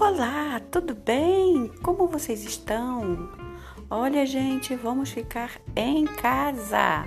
Olá, tudo bem? Como vocês estão? Olha, gente, vamos ficar em casa.